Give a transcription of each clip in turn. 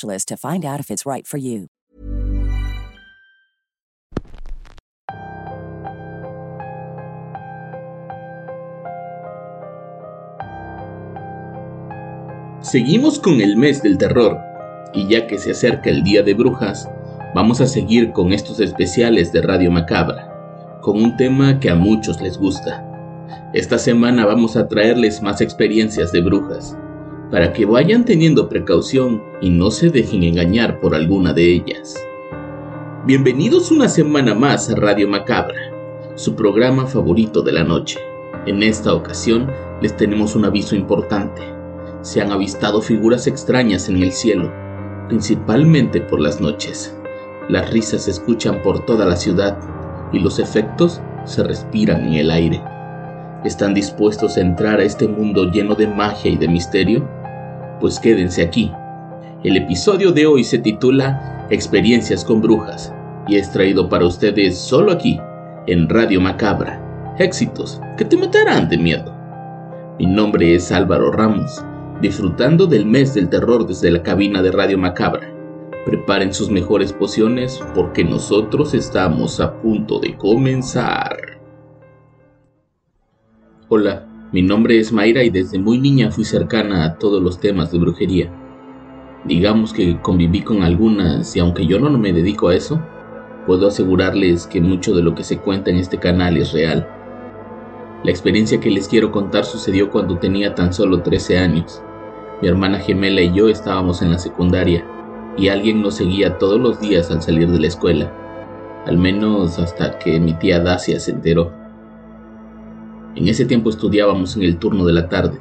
to find out if it's right. Seguimos con el mes del terror, y ya que se acerca el Día de Brujas, vamos a seguir con estos especiales de Radio Macabra, con un tema que a muchos les gusta. Esta semana vamos a traerles más experiencias de brujas, para que vayan teniendo precaución y no se dejen engañar por alguna de ellas. Bienvenidos una semana más a Radio Macabra, su programa favorito de la noche. En esta ocasión les tenemos un aviso importante. Se han avistado figuras extrañas en el cielo, principalmente por las noches. Las risas se escuchan por toda la ciudad y los efectos se respiran en el aire. ¿Están dispuestos a entrar a este mundo lleno de magia y de misterio? Pues quédense aquí. El episodio de hoy se titula Experiencias con Brujas y es traído para ustedes solo aquí, en Radio Macabra. Éxitos que te matarán de miedo. Mi nombre es Álvaro Ramos, disfrutando del mes del terror desde la cabina de Radio Macabra. Preparen sus mejores pociones porque nosotros estamos a punto de comenzar. Hola, mi nombre es Mayra y desde muy niña fui cercana a todos los temas de brujería. Digamos que conviví con algunas y aunque yo no me dedico a eso, puedo asegurarles que mucho de lo que se cuenta en este canal es real. La experiencia que les quiero contar sucedió cuando tenía tan solo 13 años. Mi hermana gemela y yo estábamos en la secundaria y alguien nos seguía todos los días al salir de la escuela, al menos hasta que mi tía Dacia se enteró. En ese tiempo estudiábamos en el turno de la tarde.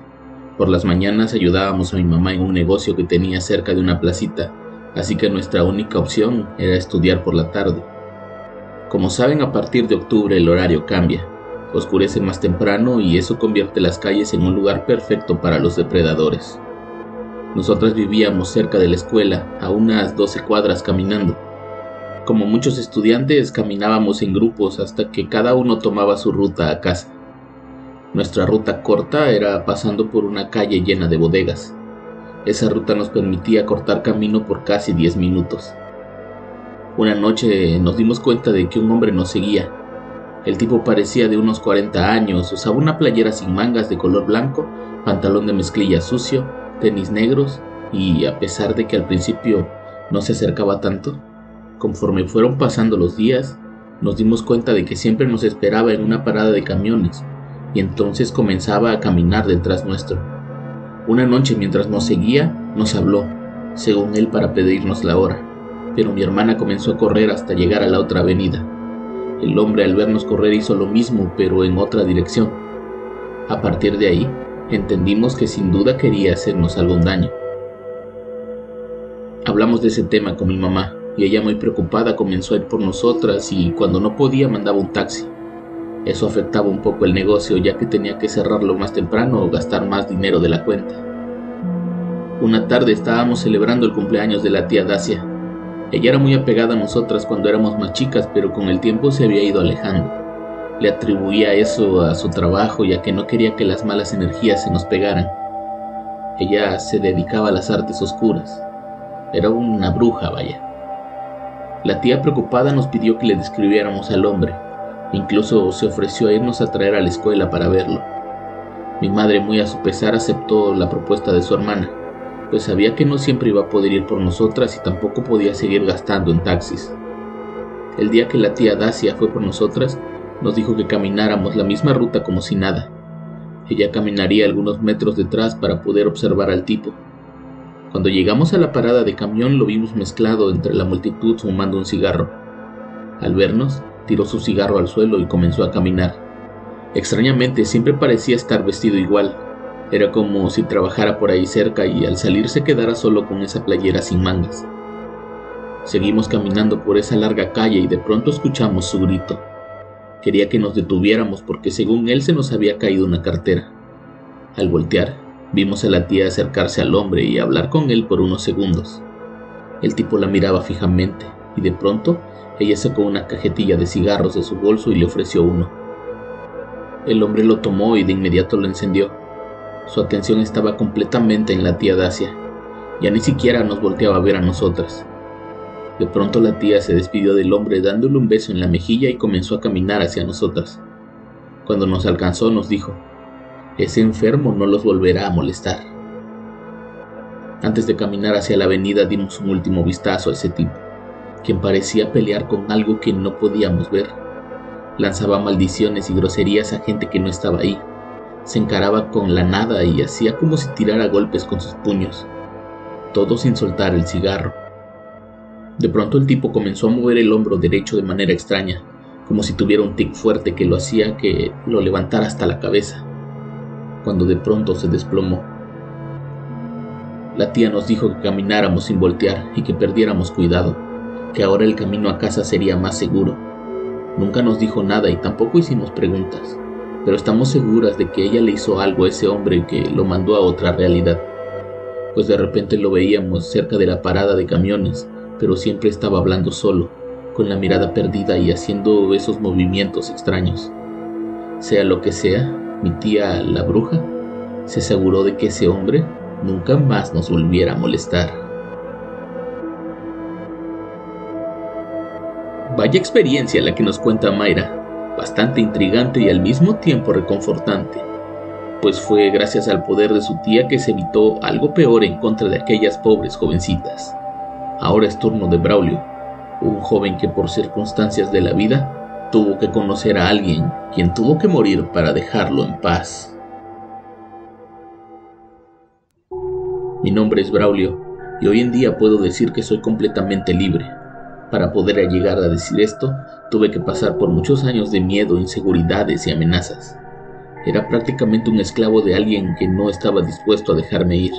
Por las mañanas ayudábamos a mi mamá en un negocio que tenía cerca de una placita, así que nuestra única opción era estudiar por la tarde. Como saben, a partir de octubre el horario cambia, oscurece más temprano y eso convierte las calles en un lugar perfecto para los depredadores. Nosotras vivíamos cerca de la escuela, a unas 12 cuadras caminando. Como muchos estudiantes, caminábamos en grupos hasta que cada uno tomaba su ruta a casa. Nuestra ruta corta era pasando por una calle llena de bodegas. Esa ruta nos permitía cortar camino por casi 10 minutos. Una noche nos dimos cuenta de que un hombre nos seguía. El tipo parecía de unos 40 años, usaba una playera sin mangas de color blanco, pantalón de mezclilla sucio, tenis negros y a pesar de que al principio no se acercaba tanto, conforme fueron pasando los días, nos dimos cuenta de que siempre nos esperaba en una parada de camiones y entonces comenzaba a caminar detrás nuestro. Una noche mientras nos seguía, nos habló, según él para pedirnos la hora, pero mi hermana comenzó a correr hasta llegar a la otra avenida. El hombre al vernos correr hizo lo mismo, pero en otra dirección. A partir de ahí, entendimos que sin duda quería hacernos algún daño. Hablamos de ese tema con mi mamá, y ella muy preocupada comenzó a ir por nosotras y cuando no podía mandaba un taxi. Eso afectaba un poco el negocio ya que tenía que cerrarlo más temprano o gastar más dinero de la cuenta. Una tarde estábamos celebrando el cumpleaños de la tía Dacia. Ella era muy apegada a nosotras cuando éramos más chicas, pero con el tiempo se había ido alejando. Le atribuía eso a su trabajo ya que no quería que las malas energías se nos pegaran. Ella se dedicaba a las artes oscuras. Era una bruja, vaya. La tía preocupada nos pidió que le describiéramos al hombre, Incluso se ofreció a irnos a traer a la escuela para verlo. Mi madre, muy a su pesar, aceptó la propuesta de su hermana. pues sabía que no siempre iba a poder ir por nosotras y tampoco podía seguir gastando en taxis. El día que la tía Dacia fue por nosotras, nos dijo que camináramos la misma ruta como si nada. Ella caminaría algunos metros detrás para poder observar al tipo. Cuando llegamos a la parada de camión lo vimos mezclado entre la multitud fumando un cigarro. Al vernos, tiró su cigarro al suelo y comenzó a caminar. Extrañamente siempre parecía estar vestido igual. Era como si trabajara por ahí cerca y al salir se quedara solo con esa playera sin mangas. Seguimos caminando por esa larga calle y de pronto escuchamos su grito. Quería que nos detuviéramos porque según él se nos había caído una cartera. Al voltear, vimos a la tía acercarse al hombre y hablar con él por unos segundos. El tipo la miraba fijamente y de pronto ella sacó una cajetilla de cigarros de su bolso y le ofreció uno. El hombre lo tomó y de inmediato lo encendió. Su atención estaba completamente en la tía Dacia. Ya ni siquiera nos volteaba a ver a nosotras. De pronto la tía se despidió del hombre dándole un beso en la mejilla y comenzó a caminar hacia nosotras. Cuando nos alcanzó nos dijo, ese enfermo no los volverá a molestar. Antes de caminar hacia la avenida dimos un último vistazo a ese tipo quien parecía pelear con algo que no podíamos ver. Lanzaba maldiciones y groserías a gente que no estaba ahí. Se encaraba con la nada y hacía como si tirara golpes con sus puños, todo sin soltar el cigarro. De pronto el tipo comenzó a mover el hombro derecho de manera extraña, como si tuviera un tic fuerte que lo hacía que lo levantara hasta la cabeza, cuando de pronto se desplomó. La tía nos dijo que camináramos sin voltear y que perdiéramos cuidado que ahora el camino a casa sería más seguro. Nunca nos dijo nada y tampoco hicimos preguntas, pero estamos seguras de que ella le hizo algo a ese hombre que lo mandó a otra realidad, pues de repente lo veíamos cerca de la parada de camiones, pero siempre estaba hablando solo, con la mirada perdida y haciendo esos movimientos extraños. Sea lo que sea, mi tía la bruja se aseguró de que ese hombre nunca más nos volviera a molestar. Vaya experiencia la que nos cuenta Mayra, bastante intrigante y al mismo tiempo reconfortante, pues fue gracias al poder de su tía que se evitó algo peor en contra de aquellas pobres jovencitas. Ahora es turno de Braulio, un joven que por circunstancias de la vida tuvo que conocer a alguien quien tuvo que morir para dejarlo en paz. Mi nombre es Braulio y hoy en día puedo decir que soy completamente libre para poder llegar a decir esto, tuve que pasar por muchos años de miedo, inseguridades y amenazas. Era prácticamente un esclavo de alguien que no estaba dispuesto a dejarme ir.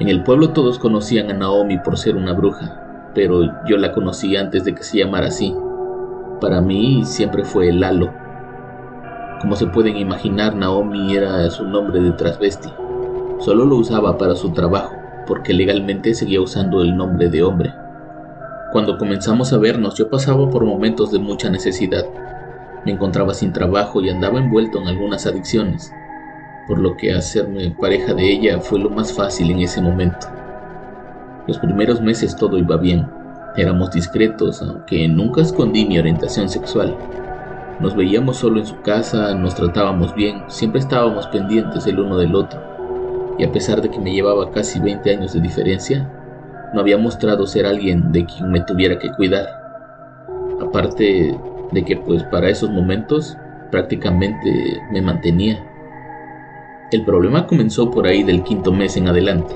En el pueblo todos conocían a Naomi por ser una bruja, pero yo la conocí antes de que se llamara así. Para mí siempre fue Lalo. Como se pueden imaginar, Naomi era su nombre de transvesti. Solo lo usaba para su trabajo, porque legalmente seguía usando el nombre de hombre. Cuando comenzamos a vernos yo pasaba por momentos de mucha necesidad. Me encontraba sin trabajo y andaba envuelto en algunas adicciones, por lo que hacerme pareja de ella fue lo más fácil en ese momento. Los primeros meses todo iba bien, éramos discretos, aunque nunca escondí mi orientación sexual. Nos veíamos solo en su casa, nos tratábamos bien, siempre estábamos pendientes el uno del otro. Y a pesar de que me llevaba casi 20 años de diferencia, no había mostrado ser alguien de quien me tuviera que cuidar. Aparte de que pues para esos momentos prácticamente me mantenía. El problema comenzó por ahí del quinto mes en adelante.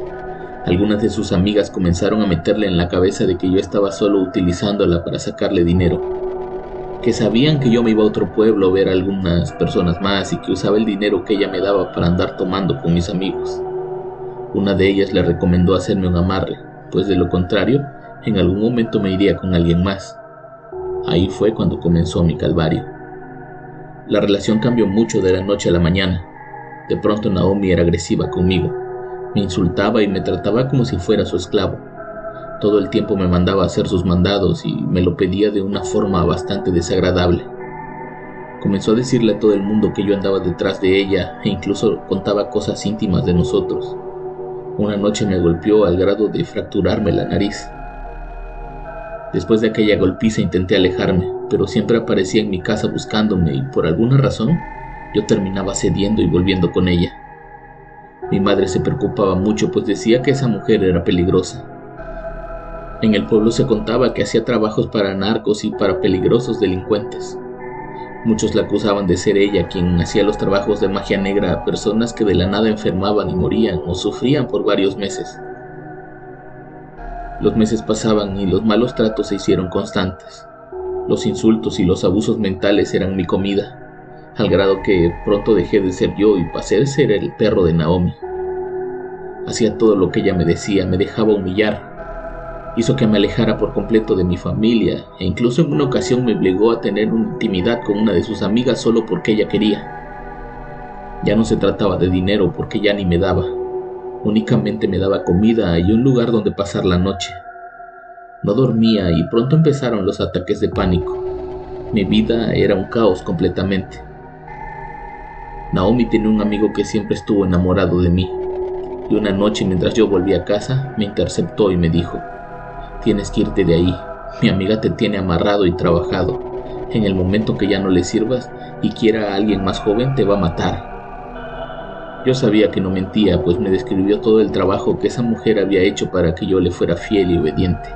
Algunas de sus amigas comenzaron a meterle en la cabeza de que yo estaba solo utilizándola para sacarle dinero, que sabían que yo me iba a otro pueblo a ver a algunas personas más y que usaba el dinero que ella me daba para andar tomando con mis amigos. Una de ellas le recomendó hacerme un amarre, pues de lo contrario, en algún momento me iría con alguien más. Ahí fue cuando comenzó mi calvario. La relación cambió mucho de la noche a la mañana. De pronto Naomi era agresiva conmigo. Me insultaba y me trataba como si fuera su esclavo. Todo el tiempo me mandaba a hacer sus mandados y me lo pedía de una forma bastante desagradable. Comenzó a decirle a todo el mundo que yo andaba detrás de ella e incluso contaba cosas íntimas de nosotros. Una noche me golpeó al grado de fracturarme la nariz. Después de aquella golpiza intenté alejarme, pero siempre aparecía en mi casa buscándome y por alguna razón yo terminaba cediendo y volviendo con ella. Mi madre se preocupaba mucho pues decía que esa mujer era peligrosa. En el pueblo se contaba que hacía trabajos para narcos y para peligrosos delincuentes. Muchos la acusaban de ser ella quien hacía los trabajos de magia negra a personas que de la nada enfermaban y morían o sufrían por varios meses. Los meses pasaban y los malos tratos se hicieron constantes. Los insultos y los abusos mentales eran mi comida, al grado que pronto dejé de ser yo y pasé a ser el perro de Naomi. Hacía todo lo que ella me decía, me dejaba humillar, hizo que me alejara por completo de mi familia e incluso en una ocasión me obligó a tener una intimidad con una de sus amigas solo porque ella quería. Ya no se trataba de dinero porque ya ni me daba, únicamente me daba comida y un lugar donde pasar la noche. No dormía y pronto empezaron los ataques de pánico. Mi vida era un caos completamente. Naomi tenía un amigo que siempre estuvo enamorado de mí, y una noche mientras yo volví a casa me interceptó y me dijo, Tienes que irte de ahí. Mi amiga te tiene amarrado y trabajado. En el momento que ya no le sirvas y quiera a alguien más joven, te va a matar. Yo sabía que no mentía, pues me describió todo el trabajo que esa mujer había hecho para que yo le fuera fiel y obediente.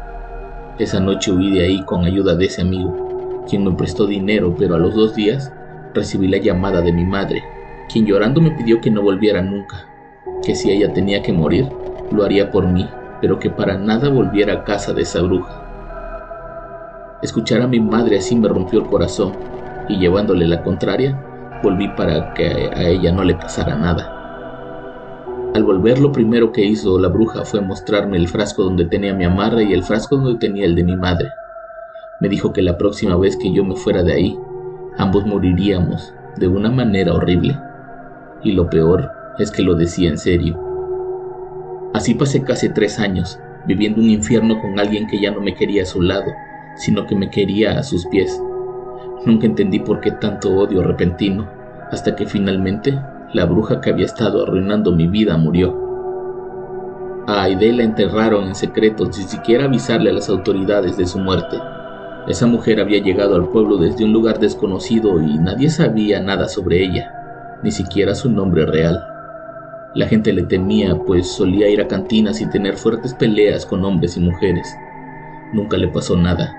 Esa noche huí de ahí con ayuda de ese amigo, quien me prestó dinero, pero a los dos días recibí la llamada de mi madre, quien llorando me pidió que no volviera nunca, que si ella tenía que morir, lo haría por mí pero que para nada volviera a casa de esa bruja. Escuchar a mi madre así me rompió el corazón y llevándole la contraria, volví para que a ella no le pasara nada. Al volver lo primero que hizo la bruja fue mostrarme el frasco donde tenía mi amarra y el frasco donde tenía el de mi madre. Me dijo que la próxima vez que yo me fuera de ahí, ambos moriríamos de una manera horrible. Y lo peor es que lo decía en serio. Así pasé casi tres años, viviendo un infierno con alguien que ya no me quería a su lado, sino que me quería a sus pies. Nunca entendí por qué tanto odio repentino, hasta que finalmente la bruja que había estado arruinando mi vida murió. A Aide la enterraron en secreto sin siquiera avisarle a las autoridades de su muerte. Esa mujer había llegado al pueblo desde un lugar desconocido y nadie sabía nada sobre ella, ni siquiera su nombre real. La gente le temía, pues solía ir a cantinas y tener fuertes peleas con hombres y mujeres. Nunca le pasó nada.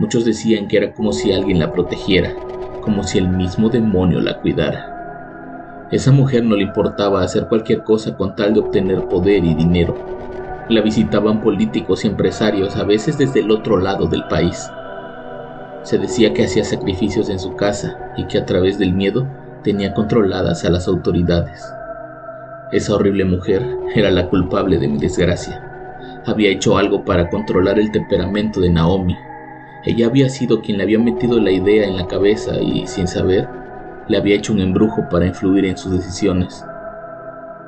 Muchos decían que era como si alguien la protegiera, como si el mismo demonio la cuidara. Esa mujer no le importaba hacer cualquier cosa con tal de obtener poder y dinero. La visitaban políticos y empresarios, a veces desde el otro lado del país. Se decía que hacía sacrificios en su casa y que a través del miedo tenía controladas a las autoridades. Esa horrible mujer era la culpable de mi desgracia. Había hecho algo para controlar el temperamento de Naomi. Ella había sido quien le había metido la idea en la cabeza y, sin saber, le había hecho un embrujo para influir en sus decisiones.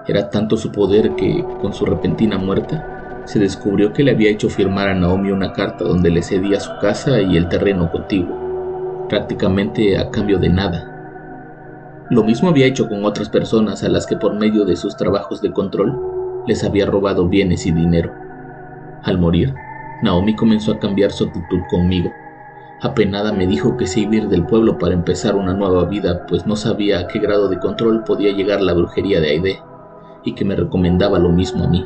Era tanto su poder que, con su repentina muerte, se descubrió que le había hecho firmar a Naomi una carta donde le cedía su casa y el terreno contiguo, prácticamente a cambio de nada. Lo mismo había hecho con otras personas a las que por medio de sus trabajos de control les había robado bienes y dinero. Al morir, Naomi comenzó a cambiar su actitud conmigo. Apenada me dijo que se iba a ir del pueblo para empezar una nueva vida, pues no sabía a qué grado de control podía llegar la brujería de Aide, y que me recomendaba lo mismo a mí.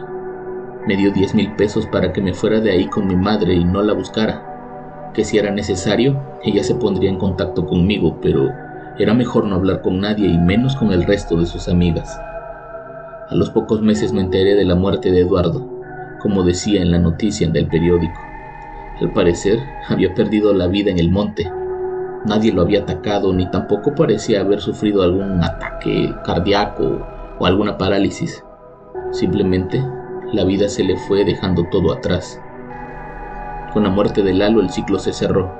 Me dio diez mil pesos para que me fuera de ahí con mi madre y no la buscara, que si era necesario, ella se pondría en contacto conmigo, pero era mejor no hablar con nadie y menos con el resto de sus amigas. A los pocos meses me enteré de la muerte de Eduardo, como decía en la noticia del periódico. Al parecer, había perdido la vida en el monte. Nadie lo había atacado ni tampoco parecía haber sufrido algún ataque cardíaco o alguna parálisis. Simplemente, la vida se le fue dejando todo atrás. Con la muerte de Lalo el ciclo se cerró.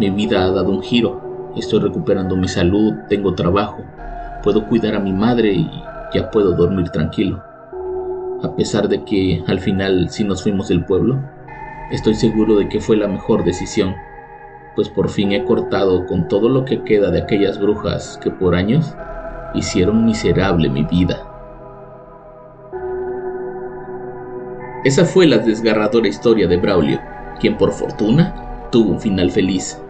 Mi vida ha dado un giro Estoy recuperando mi salud, tengo trabajo, puedo cuidar a mi madre y ya puedo dormir tranquilo. A pesar de que al final sí nos fuimos del pueblo, estoy seguro de que fue la mejor decisión, pues por fin he cortado con todo lo que queda de aquellas brujas que por años hicieron miserable mi vida. Esa fue la desgarradora historia de Braulio, quien por fortuna tuvo un final feliz.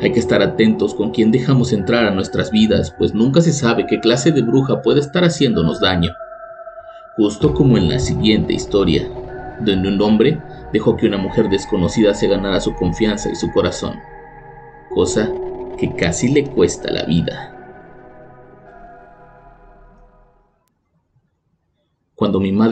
Hay que estar atentos con quien dejamos entrar a nuestras vidas, pues nunca se sabe qué clase de bruja puede estar haciéndonos daño. justo como en la siguiente historia, donde un hombre dejó que una mujer desconocida se ganara su confianza y su corazón, cosa que casi le cuesta la vida. Cuando mi madre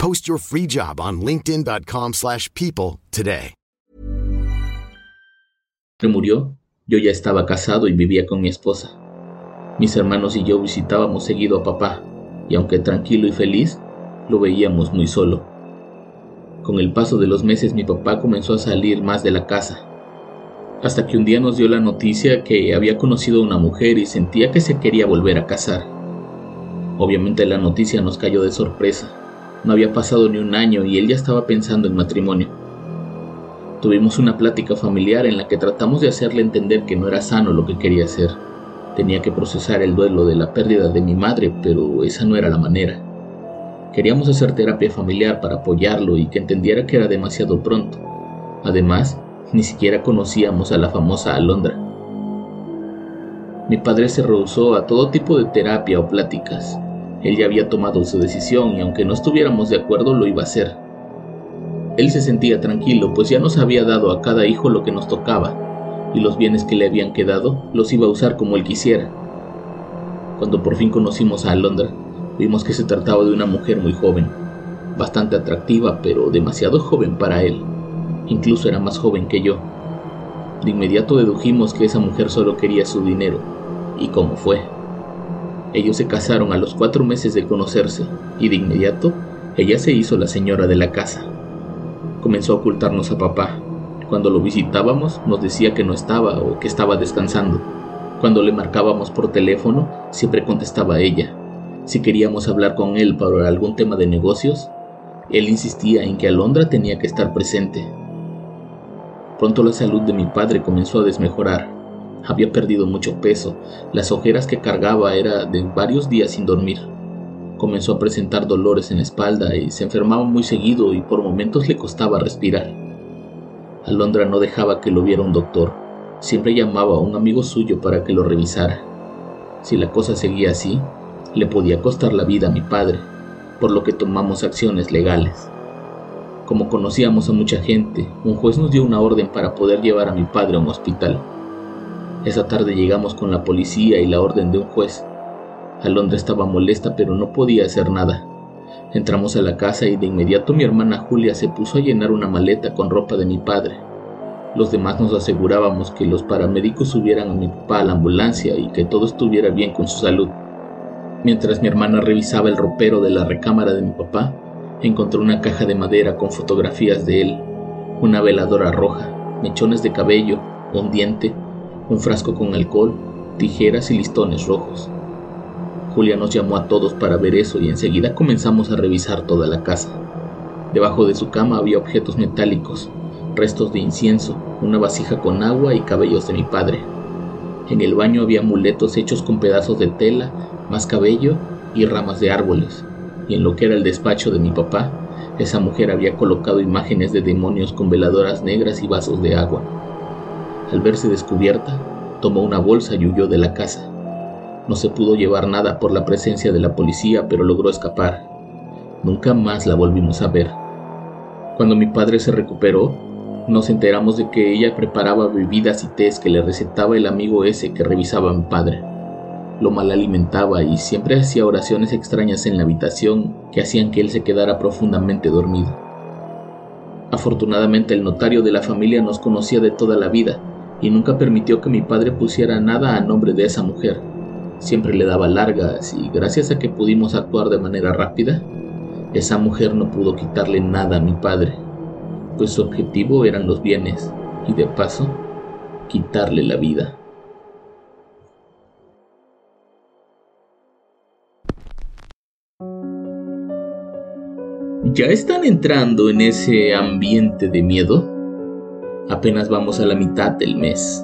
Post your free job on linkedin.com slash people today. murió, yo ya estaba casado y vivía con mi esposa. Mis hermanos y yo visitábamos seguido a papá, y aunque tranquilo y feliz, lo veíamos muy solo. Con el paso de los meses mi papá comenzó a salir más de la casa, hasta que un día nos dio la noticia que había conocido a una mujer y sentía que se quería volver a casar. Obviamente la noticia nos cayó de sorpresa. No había pasado ni un año y él ya estaba pensando en matrimonio. Tuvimos una plática familiar en la que tratamos de hacerle entender que no era sano lo que quería hacer. Tenía que procesar el duelo de la pérdida de mi madre, pero esa no era la manera. Queríamos hacer terapia familiar para apoyarlo y que entendiera que era demasiado pronto. Además, ni siquiera conocíamos a la famosa Alondra. Mi padre se rehusó a todo tipo de terapia o pláticas. Él ya había tomado su decisión y aunque no estuviéramos de acuerdo lo iba a hacer. Él se sentía tranquilo, pues ya nos había dado a cada hijo lo que nos tocaba, y los bienes que le habían quedado los iba a usar como él quisiera. Cuando por fin conocimos a Alondra, vimos que se trataba de una mujer muy joven, bastante atractiva, pero demasiado joven para él. Incluso era más joven que yo. De inmediato dedujimos que esa mujer solo quería su dinero, y cómo fue. Ellos se casaron a los cuatro meses de conocerse y de inmediato ella se hizo la señora de la casa. Comenzó a ocultarnos a papá. Cuando lo visitábamos nos decía que no estaba o que estaba descansando. Cuando le marcábamos por teléfono siempre contestaba ella. Si queríamos hablar con él para algún tema de negocios, él insistía en que Alondra tenía que estar presente. Pronto la salud de mi padre comenzó a desmejorar había perdido mucho peso, las ojeras que cargaba era de varios días sin dormir. Comenzó a presentar dolores en la espalda y se enfermaba muy seguido y por momentos le costaba respirar. Alondra no dejaba que lo viera un doctor, siempre llamaba a un amigo suyo para que lo revisara. Si la cosa seguía así, le podía costar la vida a mi padre, por lo que tomamos acciones legales. Como conocíamos a mucha gente, un juez nos dio una orden para poder llevar a mi padre a un hospital. Esa tarde llegamos con la policía y la orden de un juez. Alondra estaba molesta pero no podía hacer nada. Entramos a la casa y de inmediato mi hermana Julia se puso a llenar una maleta con ropa de mi padre. Los demás nos asegurábamos que los paramédicos subieran a mi papá a la ambulancia y que todo estuviera bien con su salud. Mientras mi hermana revisaba el ropero de la recámara de mi papá, encontró una caja de madera con fotografías de él, una veladora roja, mechones de cabello, un diente un frasco con alcohol, tijeras y listones rojos. Julia nos llamó a todos para ver eso y enseguida comenzamos a revisar toda la casa. Debajo de su cama había objetos metálicos, restos de incienso, una vasija con agua y cabellos de mi padre. En el baño había amuletos hechos con pedazos de tela, más cabello y ramas de árboles. Y en lo que era el despacho de mi papá, Esa mujer había colocado imágenes de demonios con veladoras negras y vasos de agua. Al verse descubierta, tomó una bolsa y huyó de la casa. No se pudo llevar nada por la presencia de la policía, pero logró escapar. Nunca más la volvimos a ver. Cuando mi padre se recuperó, nos enteramos de que ella preparaba bebidas y tés que le recetaba el amigo ese que revisaba a mi padre. Lo mal alimentaba y siempre hacía oraciones extrañas en la habitación que hacían que él se quedara profundamente dormido. Afortunadamente el notario de la familia nos conocía de toda la vida y nunca permitió que mi padre pusiera nada a nombre de esa mujer. Siempre le daba largas y gracias a que pudimos actuar de manera rápida, esa mujer no pudo quitarle nada a mi padre, pues su objetivo eran los bienes y de paso quitarle la vida. ¿Ya están entrando en ese ambiente de miedo? Apenas vamos a la mitad del mes.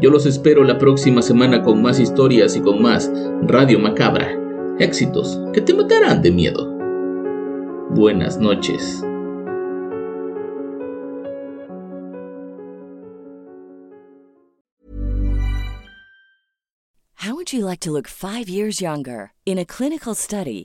Yo los espero la próxima semana con más historias y con más Radio Macabra. Éxitos que te matarán de miedo. Buenas noches. How would you like to look five years younger? In a clinical study,